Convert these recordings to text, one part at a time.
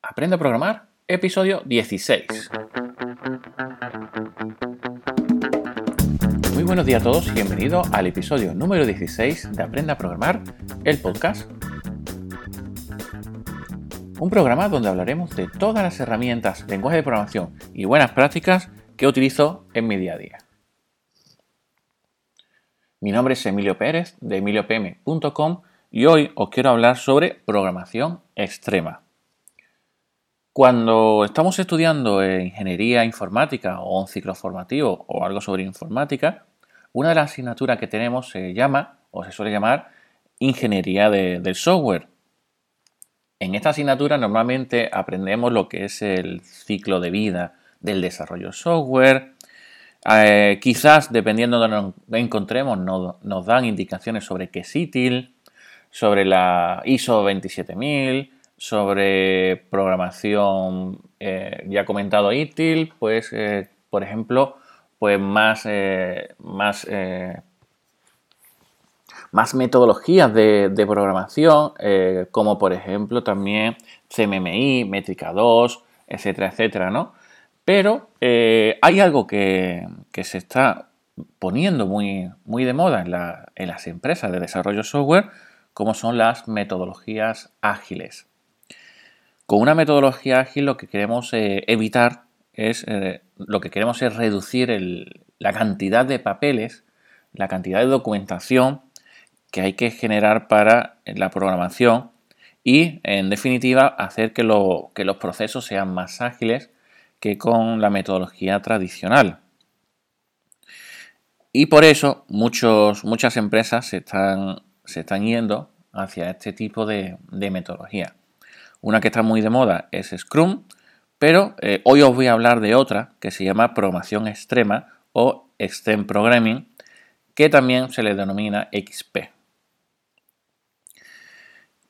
Aprende a programar, episodio 16. Muy buenos días a todos y bienvenidos al episodio número 16 de Aprende a programar, el podcast. Un programa donde hablaremos de todas las herramientas, lenguaje de programación y buenas prácticas que utilizo en mi día a día. Mi nombre es Emilio Pérez de emiliopm.com y hoy os quiero hablar sobre programación extrema. Cuando estamos estudiando ingeniería informática o un ciclo formativo o algo sobre informática, una de las asignaturas que tenemos se llama o se suele llamar ingeniería del software. En esta asignatura normalmente aprendemos lo que es el ciclo de vida del desarrollo software. Eh, quizás, dependiendo de donde nos encontremos, nos, dan indicaciones sobre qué es ITIL, sobre la ISO 27000, sobre programación, eh, ya comentado ITIL, pues, eh, por ejemplo, pues más, eh, más, más metodologías de, de programación, como por ejemplo también CMMI, Métrica 2, etcétera, etcétera, ¿no? Pero hay algo que, que, se está poniendo muy, muy de moda en, la, en las empresas de desarrollo software, como son las metodologías ágiles. Con una metodología ágil lo que queremos eh, evitar es, eh, lo que queremos es reducir la cantidad de papeles, la cantidad de documentación que hay que generar para la programación y, en definitiva, hacer que, los procesos sean más ágiles que con la metodología tradicional. Y por eso muchas empresas se están yendo hacia este tipo de metodología. Una que está muy de moda es Scrum, pero eh, hoy os voy a hablar de otra que se llama programación extrema o Extreme Programming, que también se le denomina XP.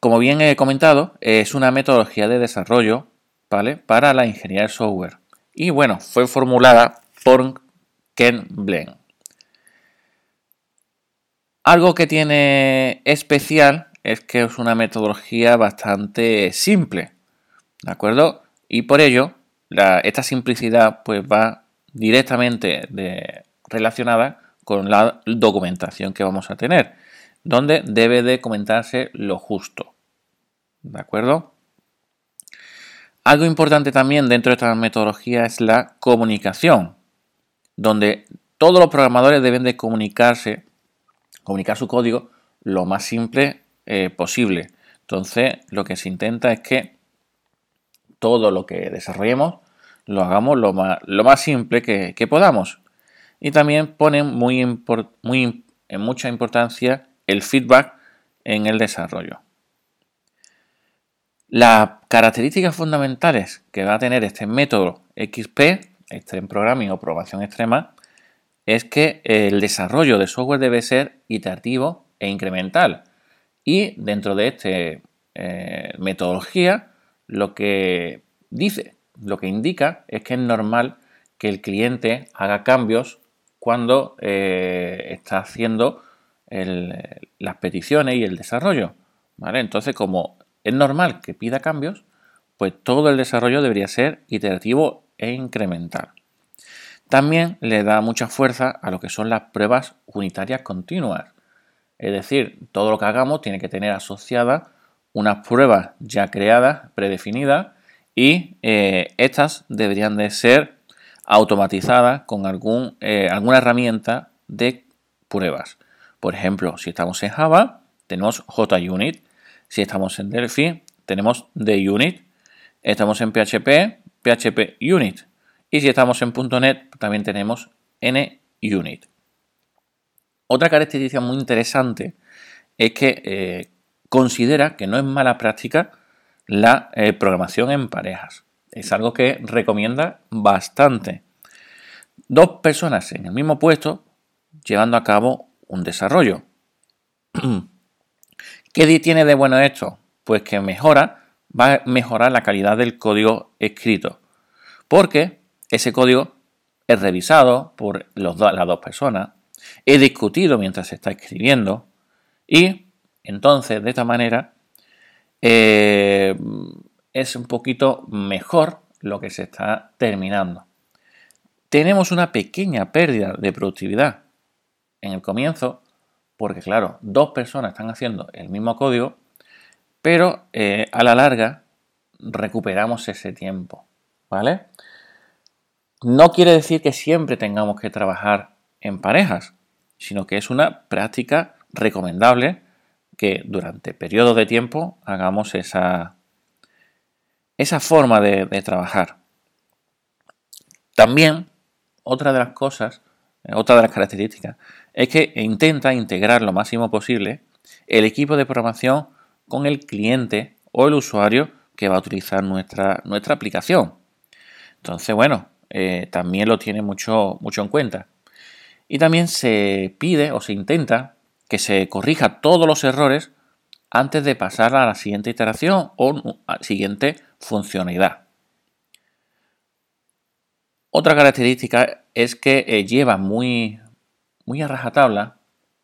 Como bien he comentado, es una metodología de desarrollo ¿vale? para la ingeniería de software. Y bueno, fue formulada por Ken Blen. Algo que tiene especial es que es una metodología bastante simple, ¿de acuerdo? Y por ello, esta simplicidad pues va directamente relacionada con la documentación que vamos a tener, donde debe de comentarse lo justo, ¿de acuerdo? Algo importante también dentro de esta metodología es la comunicación, donde todos los programadores deben de comunicarse, comunicar su código lo más simple eh, posible. Entonces, lo que se intenta es que todo lo que desarrollemos lo hagamos lo más, simple que, podamos. Y también ponen muy, en mucha importancia el feedback en el desarrollo. Las características fundamentales que va a tener este método XP, Extreme Programming o programación extrema, es que el desarrollo de software debe ser iterativo e incremental. Y dentro de esta eh, metodología, lo que dice, lo que indica es que es normal que el cliente haga cambios cuando eh, está haciendo las peticiones y el desarrollo. Entonces, como es normal que pida cambios, pues todo el desarrollo debería ser iterativo e incremental. También le da mucha fuerza a lo que son las pruebas unitarias continuas. Es decir, todo lo que hagamos tiene que tener asociadas unas pruebas ya creadas, predefinidas, y eh, estas deberían de ser automatizadas con algún, eh, alguna herramienta de pruebas. Por ejemplo, si estamos en Java, tenemos JUnit. Si estamos en Delphi, tenemos DUnit. Estamos en PHP, PHP Unit. Y si estamos en .NET, también tenemos NUnit. Otra característica muy interesante es que eh, considera que no es mala práctica la eh, programación en parejas. Es algo que recomienda bastante. Dos personas en el mismo puesto llevando a cabo un desarrollo. ¿Qué tiene de bueno esto? Pues que mejora, va a mejorar la calidad del código escrito. Porque ese código es revisado por las dos personas, he discutido mientras se está escribiendo y entonces de esta manera eh, es un poquito mejor lo que se está terminando. Tenemos una pequeña pérdida de productividad en el comienzo, porque claro, dos personas están haciendo el mismo código, pero eh, a la larga recuperamos ese tiempo, ¿vale? No quiere decir que siempre tengamos que trabajar en parejas, sino que es una práctica recomendable que durante periodos de tiempo hagamos esa, esa forma de, trabajar. También, otra de las cosas, eh, otra de las características, es que intenta integrar lo máximo posible el equipo de programación con el cliente o el usuario que va a utilizar nuestra, nuestra aplicación. Entonces, bueno, eh, también lo tiene mucho, mucho en cuenta. Y también se pide o se intenta que se corrija todos los errores antes de pasar a la siguiente iteración o siguiente funcionalidad. Otra característica es que eh, lleva muy, muy a rajatabla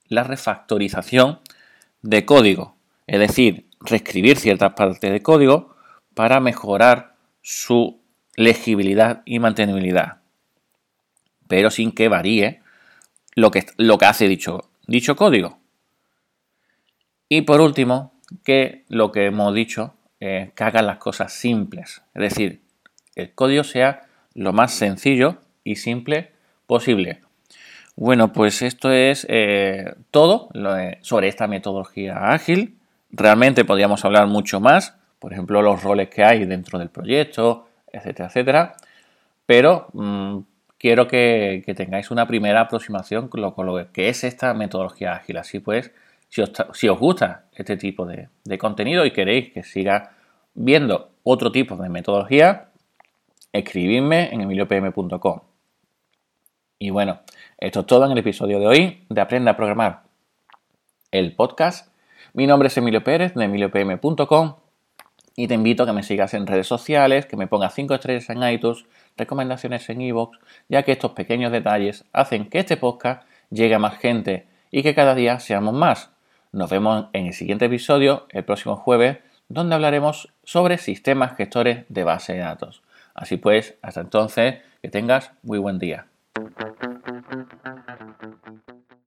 la refactorización de código, es decir, reescribir ciertas partes de código para mejorar su legibilidad y mantenibilidad, pero sin que varíe lo que, lo que hace dicho, dicho código. Y por último, que lo que hemos dicho, eh, que hagan las cosas simples. Es decir, el código sea lo más sencillo y simple posible. Bueno, pues esto es eh, todo sobre esta metodología ágil. Realmente podríamos hablar mucho más, por ejemplo, los roles que hay dentro del proyecto, etcétera, etcétera. Pero mm, quiero que, tengáis una primera aproximación con lo, que es esta metodología ágil. Así pues, si os, gusta este tipo de, contenido y queréis que siga viendo otro tipo de metodología, escribidme en emiliopm.com. Y bueno, esto es todo en el episodio de hoy de Aprenda a Programar, el podcast. Mi nombre es Emilio Pérez de emiliopm.com y te invito a que me sigas en redes sociales, que me pongas 5 estrellas en iTunes, recomendaciones en iVoox, ya que estos pequeños detalles hacen que este podcast llegue a más gente y que cada día seamos más. Nos vemos en el siguiente episodio, el próximo jueves, donde hablaremos sobre sistemas gestores de base de datos. Así pues, hasta entonces, que tengas muy buen día.